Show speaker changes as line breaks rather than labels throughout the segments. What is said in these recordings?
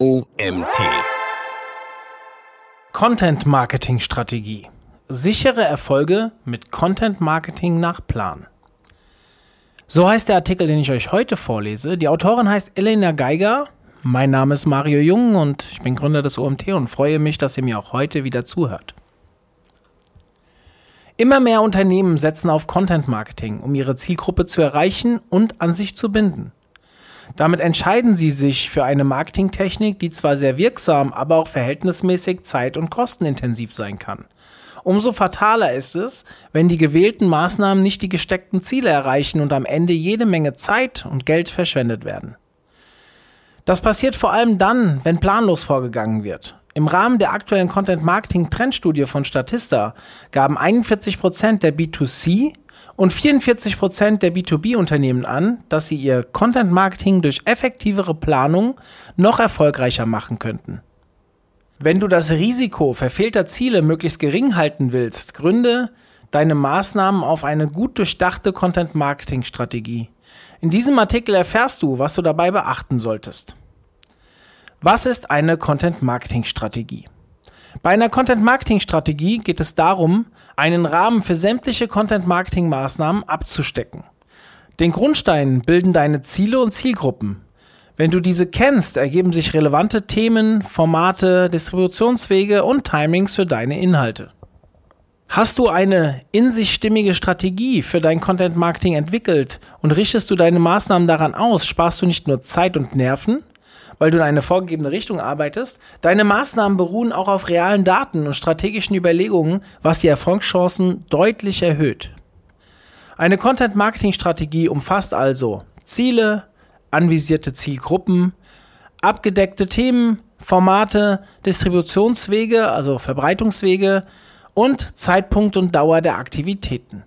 OMT.
Content Marketing Strategie. Sichere Erfolge mit Content Marketing nach Plan. So heißt der Artikel, den ich euch heute vorlese. Die Autorin heißt Elena Geiger. Mein Name ist Mario Jung und ich bin Gründer des OMT und freue mich, dass ihr mir auch heute wieder zuhört. Immer mehr Unternehmen setzen auf Content Marketing, um ihre Zielgruppe zu erreichen und an sich zu binden. Damit entscheiden sie sich für eine Marketingtechnik, die zwar sehr wirksam, aber auch verhältnismäßig zeit- und kostenintensiv sein kann. Umso fataler ist es, wenn die gewählten Maßnahmen nicht die gesteckten Ziele erreichen und am Ende jede Menge Zeit und Geld verschwendet werden. Das passiert vor allem dann, wenn planlos vorgegangen wird. Im Rahmen der aktuellen Content Marketing Trendstudie von Statista gaben 41% der B2C und 44% der B2B-Unternehmen an, dass sie ihr Content-Marketing durch effektivere Planung noch erfolgreicher machen könnten. Wenn du das Risiko verfehlter Ziele möglichst gering halten willst, gründe deine Maßnahmen auf eine gut durchdachte Content-Marketing-Strategie. In diesem Artikel erfährst du, was du dabei beachten solltest. Was ist eine Content-Marketing-Strategie? Bei einer Content-Marketing-Strategie geht es darum, einen Rahmen für sämtliche Content-Marketing-Maßnahmen abzustecken. Den Grundstein bilden deine Ziele und Zielgruppen. Wenn du diese kennst, ergeben sich relevante Themen, Formate, Distributionswege und Timings für deine Inhalte. Hast du eine in sich stimmige Strategie für dein Content Marketing entwickelt und richtest du deine Maßnahmen daran aus, sparst du nicht nur Zeit und Nerven, weil du in eine vorgegebene Richtung arbeitest. Deine Maßnahmen beruhen auch auf realen Daten und strategischen Überlegungen, was die Erfolgschancen deutlich erhöht. Eine Content-Marketing-Strategie umfasst also Ziele, anvisierte Zielgruppen, abgedeckte Themen, Formate, Distributionswege, also Verbreitungswege und Zeitpunkt und Dauer der Aktivitäten.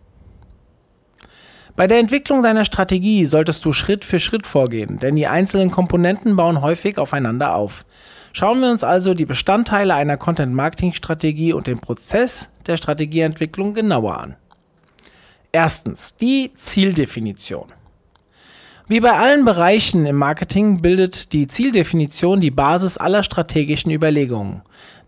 Bei der Entwicklung deiner Strategie solltest du Schritt für Schritt vorgehen, denn die einzelnen Komponenten bauen häufig aufeinander auf. Schauen wir uns also die Bestandteile einer Content-Marketing-Strategie und den Prozess der Strategieentwicklung genauer an. Erstens die Zieldefinition. Wie bei allen Bereichen im Marketing bildet die Zieldefinition die Basis aller strategischen Überlegungen.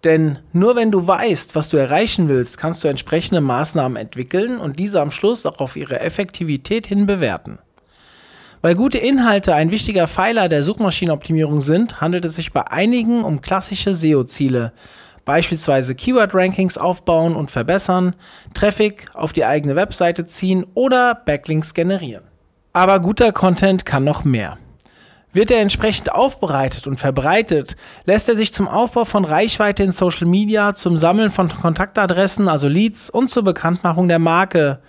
Denn nur wenn du weißt, was du erreichen willst, kannst du entsprechende Maßnahmen entwickeln und diese am Schluss auch auf ihre Effektivität hin bewerten. Weil gute Inhalte ein wichtiger Pfeiler der Suchmaschinenoptimierung sind, handelt es sich bei einigen um klassische SEO-Ziele, beispielsweise Keyword-Rankings aufbauen und verbessern, Traffic auf die eigene Webseite ziehen oder Backlinks generieren. Aber guter Content kann noch mehr. Wird er entsprechend aufbereitet und verbreitet, lässt er sich zum Aufbau von Reichweite in Social Media, zum Sammeln von Kontaktadressen, also Leads und zur Bekanntmachung der Marke,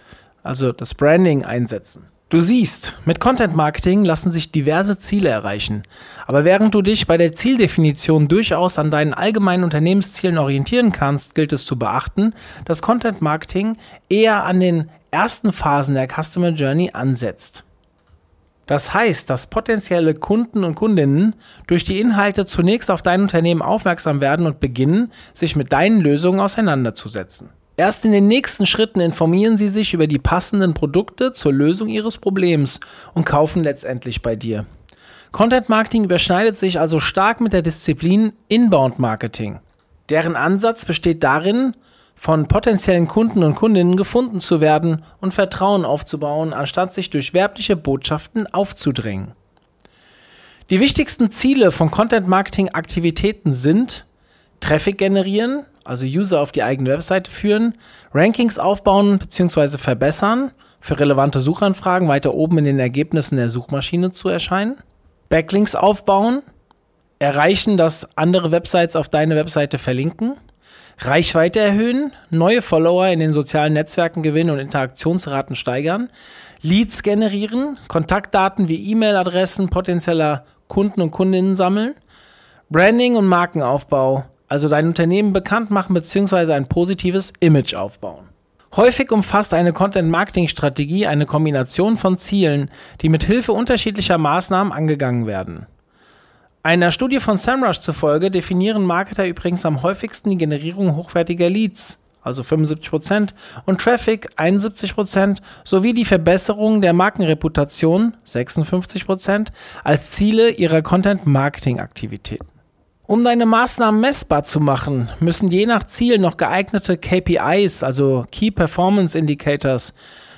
also das Branding einsetzen. Du siehst, mit Content Marketing lassen sich diverse Ziele erreichen. Aber während du dich bei der Zieldefinition durchaus an deinen allgemeinen Unternehmenszielen orientieren kannst, gilt es zu beachten, dass Content Marketing eher an den ersten Phasen der Customer Journey ansetzt. Das heißt, dass potenzielle Kunden und Kundinnen durch die Inhalte zunächst auf dein Unternehmen aufmerksam werden und beginnen, sich mit deinen Lösungen auseinanderzusetzen. Erst in den nächsten Schritten informieren sie sich über die passenden Produkte zur Lösung ihres Problems und kaufen letztendlich bei dir. Content Marketing überschneidet sich also stark mit der Disziplin Inbound Marketing. Deren Ansatz besteht darin, von potenziellen Kunden und Kundinnen gefunden zu werden und Vertrauen aufzubauen, anstatt sich durch werbliche Botschaften aufzudrängen. Die wichtigsten Ziele von Content-Marketing-Aktivitäten sind Traffic generieren, also User auf die eigene Webseite führen, Rankings aufbauen bzw. verbessern, für relevante Suchanfragen weiter oben in den Ergebnissen der Suchmaschine zu erscheinen, Backlinks aufbauen, erreichen, dass andere Websites auf deine Webseite verlinken, Reichweite erhöhen, neue Follower in den sozialen Netzwerken gewinnen und Interaktionsraten steigern, Leads generieren, Kontaktdaten wie E-Mail-Adressen potenzieller Kunden und Kundinnen sammeln, Branding und Markenaufbau, also dein Unternehmen bekannt machen bzw. ein positives Image aufbauen. Häufig umfasst eine Content-Marketing-Strategie eine Kombination von Zielen, die mit Hilfe unterschiedlicher Maßnahmen angegangen werden. Einer Studie von SEMrush zufolge definieren Marketer übrigens am häufigsten die Generierung hochwertiger Leads, also 75%, und Traffic 71% sowie die Verbesserung der Markenreputation 56% als Ziele ihrer Content-Marketing-Aktivitäten. Um deine Maßnahmen messbar zu machen, müssen je nach Ziel noch geeignete KPIs, also Key Performance Indicators,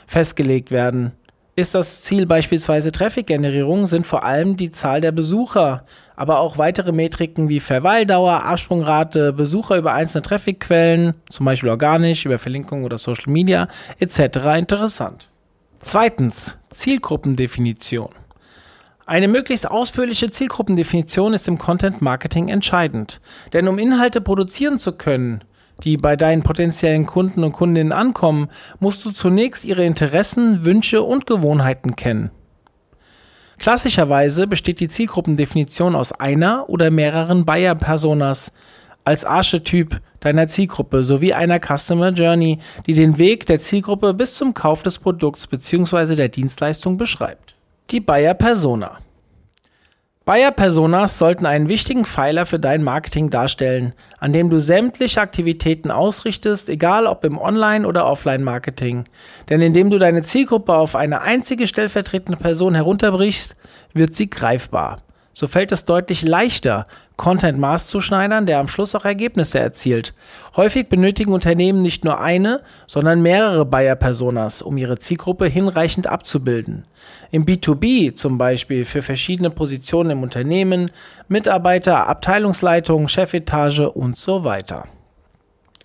festgelegt werden. Ist das Ziel beispielsweise Traffic-Generierung, sind vor allem die Zahl der Besucher, aber auch weitere Metriken wie Verweildauer, Absprungrate, Besucher über einzelne Traffic-Quellen, zum Beispiel organisch, über Verlinkung oder Social Media etc. interessant. Zweitens, Zielgruppendefinition. Eine möglichst ausführliche Zielgruppendefinition ist im Content Marketing entscheidend. Denn um Inhalte produzieren zu können, die bei deinen potenziellen Kunden und Kundinnen ankommen, musst du zunächst ihre Interessen, Wünsche und Gewohnheiten kennen. Klassischerweise besteht die Zielgruppendefinition aus einer oder mehreren Buyer-Personas als Archetyp deiner Zielgruppe sowie einer Customer Journey, die den Weg der Zielgruppe bis zum Kauf des Produkts bzw. der Dienstleistung beschreibt. Die Buyer Persona. Buyer Personas sollten einen wichtigen Pfeiler für dein Marketing darstellen, an dem du sämtliche Aktivitäten ausrichtest, egal ob im Online- oder Offline-Marketing. Denn indem du deine Zielgruppe auf eine einzige stellvertretende Person herunterbrichst, wird sie greifbar so fällt es deutlich leichter, Content maßzuschneidern, der am Schluss auch Ergebnisse erzielt. Häufig benötigen Unternehmen nicht nur eine, sondern mehrere Buyer-Personas, um ihre Zielgruppe hinreichend abzubilden. Im B2B zum Beispiel für verschiedene Positionen im Unternehmen, Mitarbeiter, Abteilungsleitung, Chefetage und so weiter.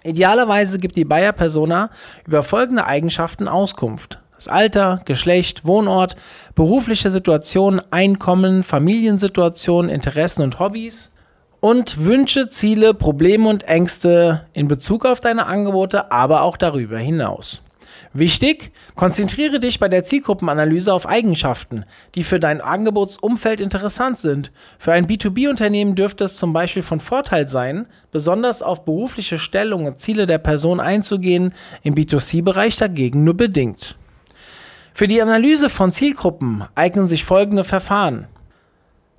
Idealerweise gibt die Buyer-Persona über folgende Eigenschaften Auskunft das Alter, Geschlecht, Wohnort, berufliche Situation, Einkommen, Familiensituation, Interessen und Hobbys und Wünsche, Ziele, Probleme und Ängste in Bezug auf deine Angebote, aber auch darüber hinaus. Wichtig, konzentriere dich bei der Zielgruppenanalyse auf Eigenschaften, die für dein Angebotsumfeld interessant sind. Für ein B2B-Unternehmen dürfte es zum Beispiel von Vorteil sein, besonders auf berufliche Stellung und Ziele der Person einzugehen, im B2C-Bereich dagegen nur bedingt. Für die Analyse von Zielgruppen eignen sich folgende Verfahren.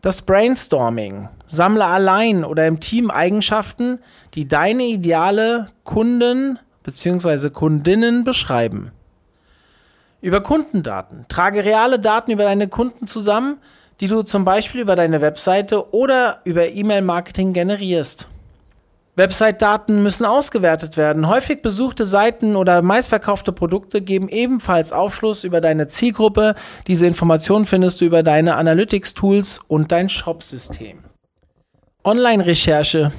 Das Brainstorming. Sammle allein oder im Team Eigenschaften, die deine ideale Kunden bzw. Kundinnen beschreiben. Über Kundendaten. Trage reale Daten über deine Kunden zusammen, die du zum Beispiel über deine Webseite oder über E-Mail-Marketing generierst. Website-Daten müssen ausgewertet werden. Häufig besuchte Seiten oder meistverkaufte Produkte geben ebenfalls Aufschluss über deine Zielgruppe. Diese Informationen findest du über deine Analytics-Tools und dein Shop-System. Online-Recherche.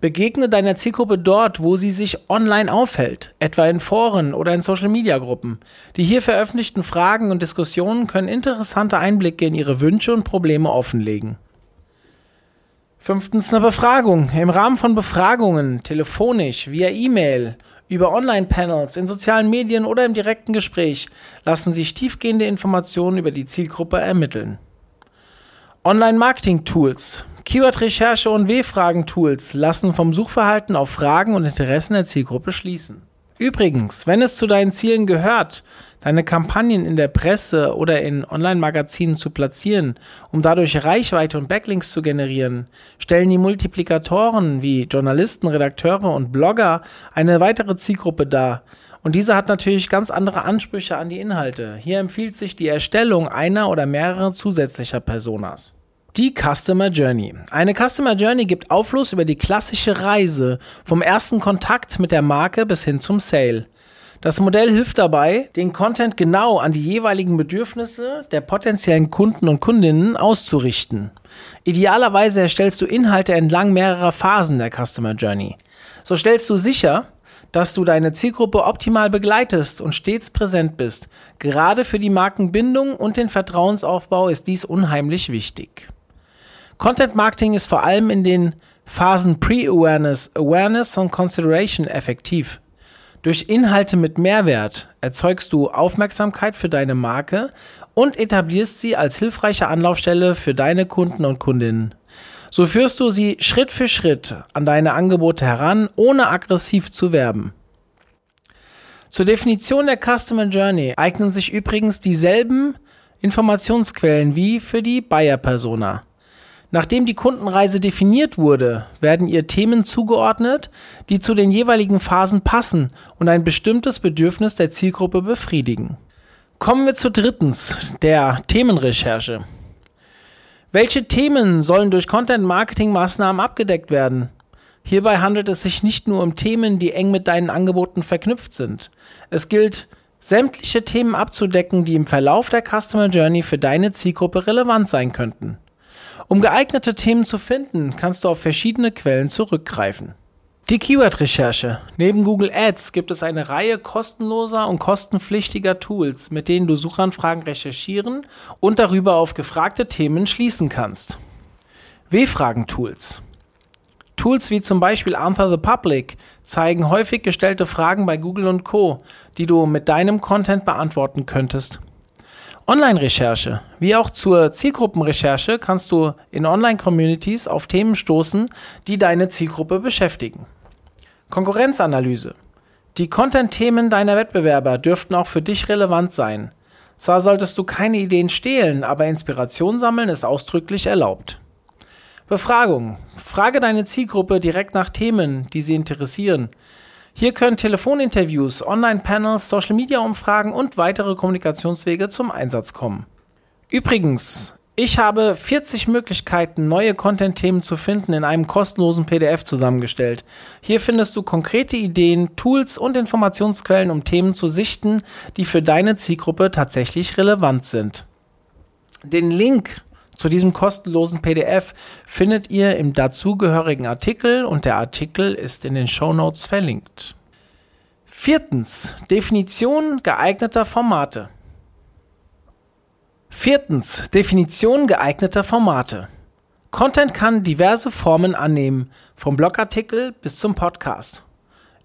Begegne deiner Zielgruppe dort, wo sie sich online aufhält, etwa in Foren oder in Social-Media-Gruppen. Die hier veröffentlichten Fragen und Diskussionen können interessante Einblicke in ihre Wünsche und Probleme offenlegen. Fünftens eine Befragung. Im Rahmen von Befragungen, telefonisch, via E-Mail, über Online-Panels, in sozialen Medien oder im direkten Gespräch lassen sich tiefgehende Informationen über die Zielgruppe ermitteln. Online-Marketing-Tools. Keyword-Recherche und W-Fragen-Tools lassen vom Suchverhalten auf Fragen und Interessen der Zielgruppe schließen. Übrigens, wenn es zu deinen Zielen gehört, deine Kampagnen in der Presse oder in Online-Magazinen zu platzieren, um dadurch Reichweite und Backlinks zu generieren, stellen die Multiplikatoren wie Journalisten, Redakteure und Blogger eine weitere Zielgruppe dar. Und diese hat natürlich ganz andere Ansprüche an die Inhalte. Hier empfiehlt sich die Erstellung einer oder mehrerer zusätzlicher Personas. Die Customer Journey. Eine Customer Journey gibt Aufschluss über die klassische Reise vom ersten Kontakt mit der Marke bis hin zum Sale. Das Modell hilft dabei, den Content genau an die jeweiligen Bedürfnisse der potenziellen Kunden und Kundinnen auszurichten. Idealerweise erstellst du Inhalte entlang mehrerer Phasen der Customer Journey. So stellst du sicher, dass du deine Zielgruppe optimal begleitest und stets präsent bist. Gerade für die Markenbindung und den Vertrauensaufbau ist dies unheimlich wichtig. Content Marketing ist vor allem in den Phasen Pre-Awareness, Awareness und Consideration effektiv. Durch Inhalte mit Mehrwert erzeugst du Aufmerksamkeit für deine Marke und etablierst sie als hilfreiche Anlaufstelle für deine Kunden und Kundinnen. So führst du sie Schritt für Schritt an deine Angebote heran, ohne aggressiv zu werben. Zur Definition der Customer Journey eignen sich übrigens dieselben Informationsquellen wie für die Buyer-Persona. Nachdem die Kundenreise definiert wurde, werden ihr Themen zugeordnet, die zu den jeweiligen Phasen passen und ein bestimmtes Bedürfnis der Zielgruppe befriedigen. Kommen wir zu drittens, der Themenrecherche. Welche Themen sollen durch Content-Marketing-Maßnahmen abgedeckt werden? Hierbei handelt es sich nicht nur um Themen, die eng mit deinen Angeboten verknüpft sind. Es gilt, sämtliche Themen abzudecken, die im Verlauf der Customer Journey für deine Zielgruppe relevant sein könnten. Um geeignete Themen zu finden, kannst du auf verschiedene Quellen zurückgreifen. Die Keyword-Recherche. Neben Google Ads gibt es eine Reihe kostenloser und kostenpflichtiger Tools, mit denen du Suchanfragen recherchieren und darüber auf gefragte Themen schließen kannst. W-Fragen-Tools. Tools wie zum Beispiel Answer the Public zeigen häufig gestellte Fragen bei Google und Co., die du mit deinem Content beantworten könntest. Online-Recherche. Wie auch zur Zielgruppenrecherche kannst du in Online-Communities auf Themen stoßen, die deine Zielgruppe beschäftigen. Konkurrenzanalyse. Die Content-Themen deiner Wettbewerber dürften auch für dich relevant sein. Zwar solltest du keine Ideen stehlen, aber Inspiration sammeln ist ausdrücklich erlaubt. Befragung. Frage deine Zielgruppe direkt nach Themen, die sie interessieren. Hier können Telefoninterviews, Online-Panels, Social-Media-Umfragen und weitere Kommunikationswege zum Einsatz kommen. Übrigens, ich habe 40 Möglichkeiten, neue Content-Themen zu finden, in einem kostenlosen PDF zusammengestellt. Hier findest du konkrete Ideen, Tools und Informationsquellen, um Themen zu sichten, die für deine Zielgruppe tatsächlich relevant sind. Den Link zu diesem kostenlosen PDF findet ihr im dazugehörigen Artikel und der Artikel ist in den Show Notes verlinkt. Viertens, Definition geeigneter Formate. Viertens, Definition geeigneter Formate. Content kann diverse Formen annehmen, vom Blogartikel bis zum Podcast.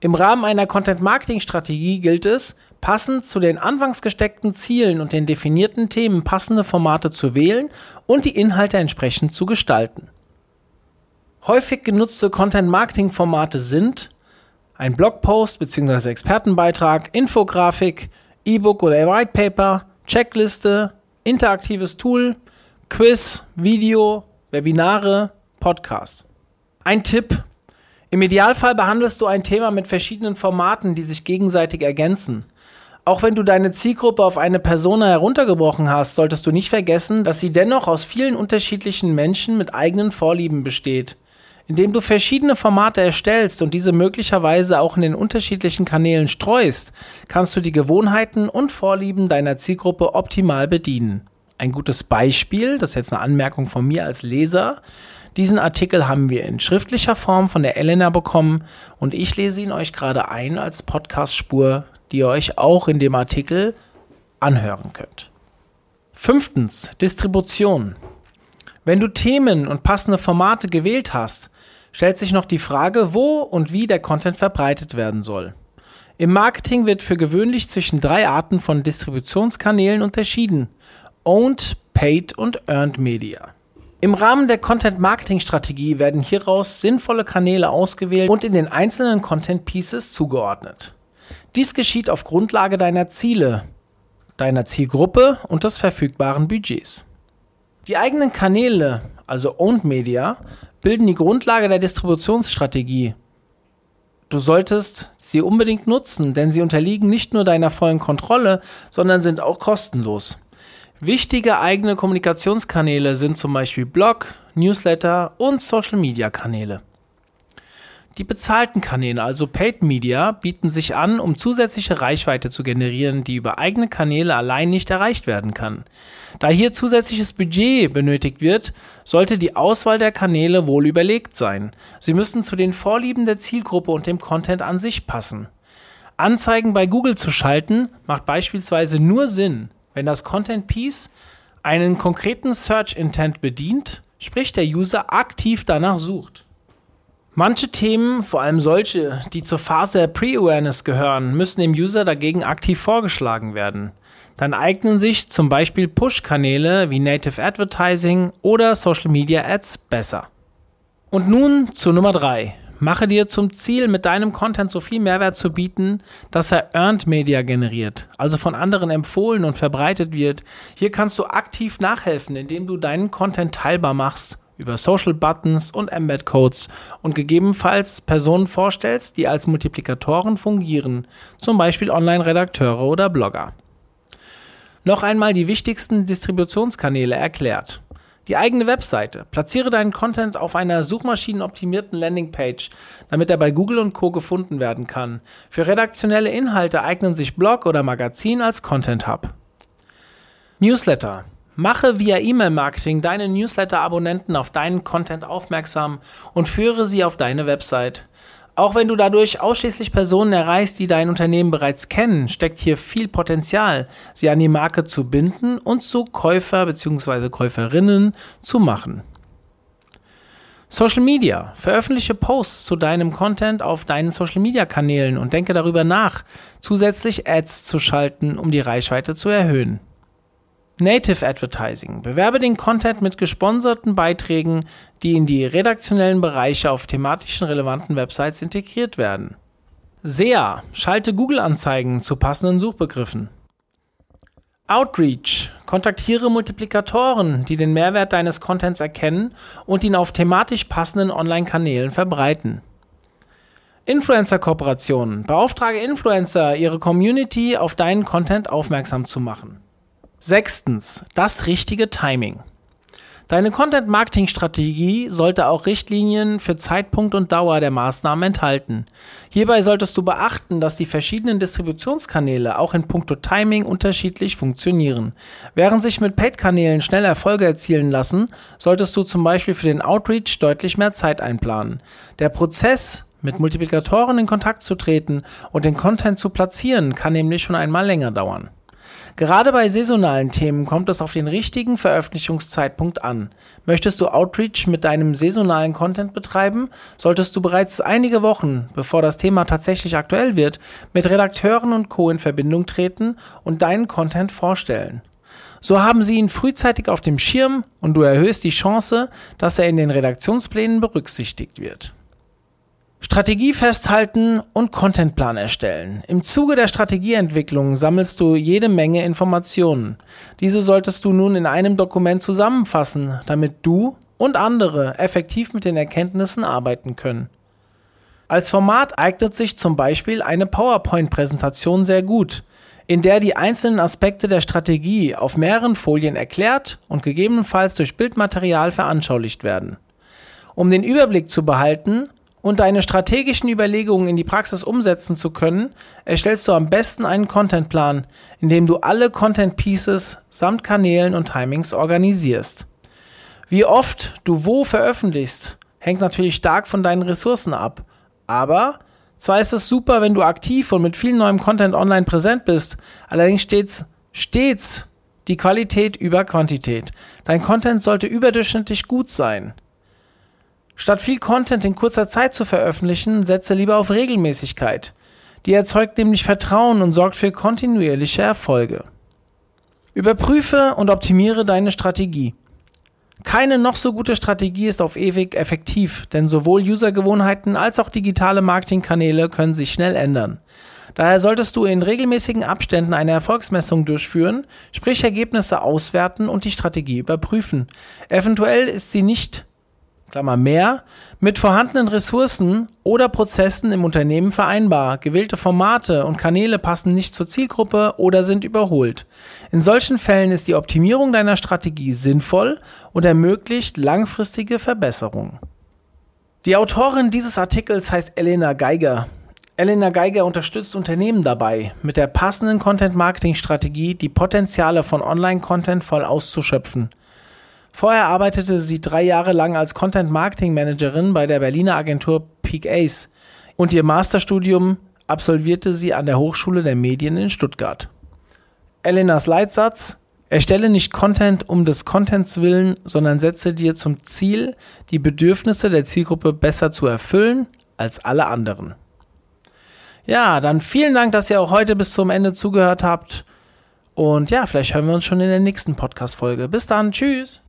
Im Rahmen einer Content-Marketing-Strategie gilt es, passend zu den anfangs gesteckten Zielen und den definierten Themen passende Formate zu wählen und die Inhalte entsprechend zu gestalten. Häufig genutzte Content-Marketing-Formate sind ein Blogpost bzw. Expertenbeitrag, Infografik, E-Book oder White Paper, Checkliste, interaktives Tool, Quiz, Video, Webinare, Podcast. Ein Tipp. Im Idealfall behandelst du ein Thema mit verschiedenen Formaten, die sich gegenseitig ergänzen. Auch wenn du deine Zielgruppe auf eine Persona heruntergebrochen hast, solltest du nicht vergessen, dass sie dennoch aus vielen unterschiedlichen Menschen mit eigenen Vorlieben besteht. Indem du verschiedene Formate erstellst und diese möglicherweise auch in den unterschiedlichen Kanälen streust, kannst du die Gewohnheiten und Vorlieben deiner Zielgruppe optimal bedienen. Ein gutes Beispiel, das ist jetzt eine Anmerkung von mir als Leser. Diesen Artikel haben wir in schriftlicher Form von der Elena bekommen und ich lese ihn euch gerade ein als Podcast-Spur, die ihr euch auch in dem Artikel anhören könnt. Fünftens, Distribution. Wenn du Themen und passende Formate gewählt hast, stellt sich noch die Frage, wo und wie der Content verbreitet werden soll. Im Marketing wird für gewöhnlich zwischen drei Arten von Distributionskanälen unterschieden. Owned, Paid und Earned Media. Im Rahmen der Content-Marketing-Strategie werden hieraus sinnvolle Kanäle ausgewählt und in den einzelnen Content-Pieces zugeordnet. Dies geschieht auf Grundlage deiner Ziele, deiner Zielgruppe und des verfügbaren Budgets. Die eigenen Kanäle, also Owned Media, bilden die Grundlage der Distributionsstrategie. Du solltest sie unbedingt nutzen, denn sie unterliegen nicht nur deiner vollen Kontrolle, sondern sind auch kostenlos. Wichtige eigene Kommunikationskanäle sind zum Beispiel Blog, Newsletter und Social-Media-Kanäle. Die bezahlten Kanäle, also Paid Media, bieten sich an, um zusätzliche Reichweite zu generieren, die über eigene Kanäle allein nicht erreicht werden kann. Da hier zusätzliches Budget benötigt wird, sollte die Auswahl der Kanäle wohl überlegt sein. Sie müssen zu den Vorlieben der Zielgruppe und dem Content an sich passen. Anzeigen bei Google zu schalten macht beispielsweise nur Sinn, wenn das Content Piece einen konkreten Search Intent bedient, sprich der User aktiv danach sucht. Manche Themen, vor allem solche, die zur Phase der Pre-Awareness gehören, müssen dem User dagegen aktiv vorgeschlagen werden. Dann eignen sich zum Beispiel Push-Kanäle wie Native Advertising oder Social Media Ads besser. Und nun zu Nummer 3. Mache dir zum Ziel, mit deinem Content so viel Mehrwert zu bieten, dass er Earned Media generiert, also von anderen empfohlen und verbreitet wird. Hier kannst du aktiv nachhelfen, indem du deinen Content teilbar machst über Social Buttons und Embed Codes und gegebenenfalls Personen vorstellst, die als Multiplikatoren fungieren, zum Beispiel Online-Redakteure oder Blogger. Noch einmal die wichtigsten Distributionskanäle erklärt. Die eigene Webseite. Platziere deinen Content auf einer suchmaschinenoptimierten Landingpage, damit er bei Google und Co. gefunden werden kann. Für redaktionelle Inhalte eignen sich Blog oder Magazin als Content Hub. Newsletter. Mache via E-Mail-Marketing deine Newsletter-Abonnenten auf deinen Content aufmerksam und führe sie auf deine Website. Auch wenn du dadurch ausschließlich Personen erreichst, die dein Unternehmen bereits kennen, steckt hier viel Potenzial, sie an die Marke zu binden und zu Käufer bzw. Käuferinnen zu machen. Social Media. Veröffentliche Posts zu deinem Content auf deinen Social Media Kanälen und denke darüber nach, zusätzlich Ads zu schalten, um die Reichweite zu erhöhen. Native Advertising. Bewerbe den Content mit gesponserten Beiträgen, die in die redaktionellen Bereiche auf thematischen relevanten Websites integriert werden. SEA. Schalte Google-Anzeigen zu passenden Suchbegriffen. Outreach. Kontaktiere Multiplikatoren, die den Mehrwert deines Contents erkennen und ihn auf thematisch passenden Online-Kanälen verbreiten. Influencer-Kooperationen. Beauftrage Influencer, ihre Community auf deinen Content aufmerksam zu machen. Sechstens, das richtige Timing. Deine Content-Marketing-Strategie sollte auch Richtlinien für Zeitpunkt und Dauer der Maßnahmen enthalten. Hierbei solltest du beachten, dass die verschiedenen Distributionskanäle auch in puncto Timing unterschiedlich funktionieren. Während sich mit Paid-Kanälen schnell Erfolge erzielen lassen, solltest du zum Beispiel für den Outreach deutlich mehr Zeit einplanen. Der Prozess, mit Multiplikatoren in Kontakt zu treten und den Content zu platzieren, kann nämlich schon einmal länger dauern. Gerade bei saisonalen Themen kommt es auf den richtigen Veröffentlichungszeitpunkt an. Möchtest du Outreach mit deinem saisonalen Content betreiben, solltest du bereits einige Wochen, bevor das Thema tatsächlich aktuell wird, mit Redakteuren und Co. in Verbindung treten und deinen Content vorstellen. So haben sie ihn frühzeitig auf dem Schirm und du erhöhst die Chance, dass er in den Redaktionsplänen berücksichtigt wird. Strategie festhalten und Contentplan erstellen. Im Zuge der Strategieentwicklung sammelst du jede Menge Informationen. Diese solltest du nun in einem Dokument zusammenfassen, damit du und andere effektiv mit den Erkenntnissen arbeiten können. Als Format eignet sich zum Beispiel eine PowerPoint-Präsentation sehr gut, in der die einzelnen Aspekte der Strategie auf mehreren Folien erklärt und gegebenenfalls durch Bildmaterial veranschaulicht werden. Um den Überblick zu behalten, und deine strategischen Überlegungen in die Praxis umsetzen zu können, erstellst du am besten einen Contentplan, in dem du alle Content Pieces samt Kanälen und Timings organisierst. Wie oft du wo veröffentlichst, hängt natürlich stark von deinen Ressourcen ab. Aber zwar ist es super, wenn du aktiv und mit viel neuem Content online präsent bist, allerdings stets, stets die Qualität über Quantität. Dein Content sollte überdurchschnittlich gut sein. Statt viel Content in kurzer Zeit zu veröffentlichen, setze lieber auf Regelmäßigkeit. Die erzeugt nämlich Vertrauen und sorgt für kontinuierliche Erfolge. Überprüfe und optimiere deine Strategie. Keine noch so gute Strategie ist auf ewig effektiv, denn sowohl Usergewohnheiten als auch digitale Marketingkanäle können sich schnell ändern. Daher solltest du in regelmäßigen Abständen eine Erfolgsmessung durchführen, sprich Ergebnisse auswerten und die Strategie überprüfen. Eventuell ist sie nicht Klammer mehr, mit vorhandenen Ressourcen oder Prozessen im Unternehmen vereinbar. Gewählte Formate und Kanäle passen nicht zur Zielgruppe oder sind überholt. In solchen Fällen ist die Optimierung deiner Strategie sinnvoll und ermöglicht langfristige Verbesserungen. Die Autorin dieses Artikels heißt Elena Geiger. Elena Geiger unterstützt Unternehmen dabei, mit der passenden Content-Marketing-Strategie die Potenziale von Online-Content voll auszuschöpfen. Vorher arbeitete sie drei Jahre lang als Content Marketing Managerin bei der Berliner Agentur Peak Ace und ihr Masterstudium absolvierte sie an der Hochschule der Medien in Stuttgart. Elenas Leitsatz Erstelle nicht Content um des Contents willen, sondern setze dir zum Ziel, die Bedürfnisse der Zielgruppe besser zu erfüllen als alle anderen. Ja, dann vielen Dank, dass ihr auch heute bis zum Ende zugehört habt. Und ja, vielleicht hören wir uns schon in der nächsten Podcast-Folge. Bis dann, tschüss.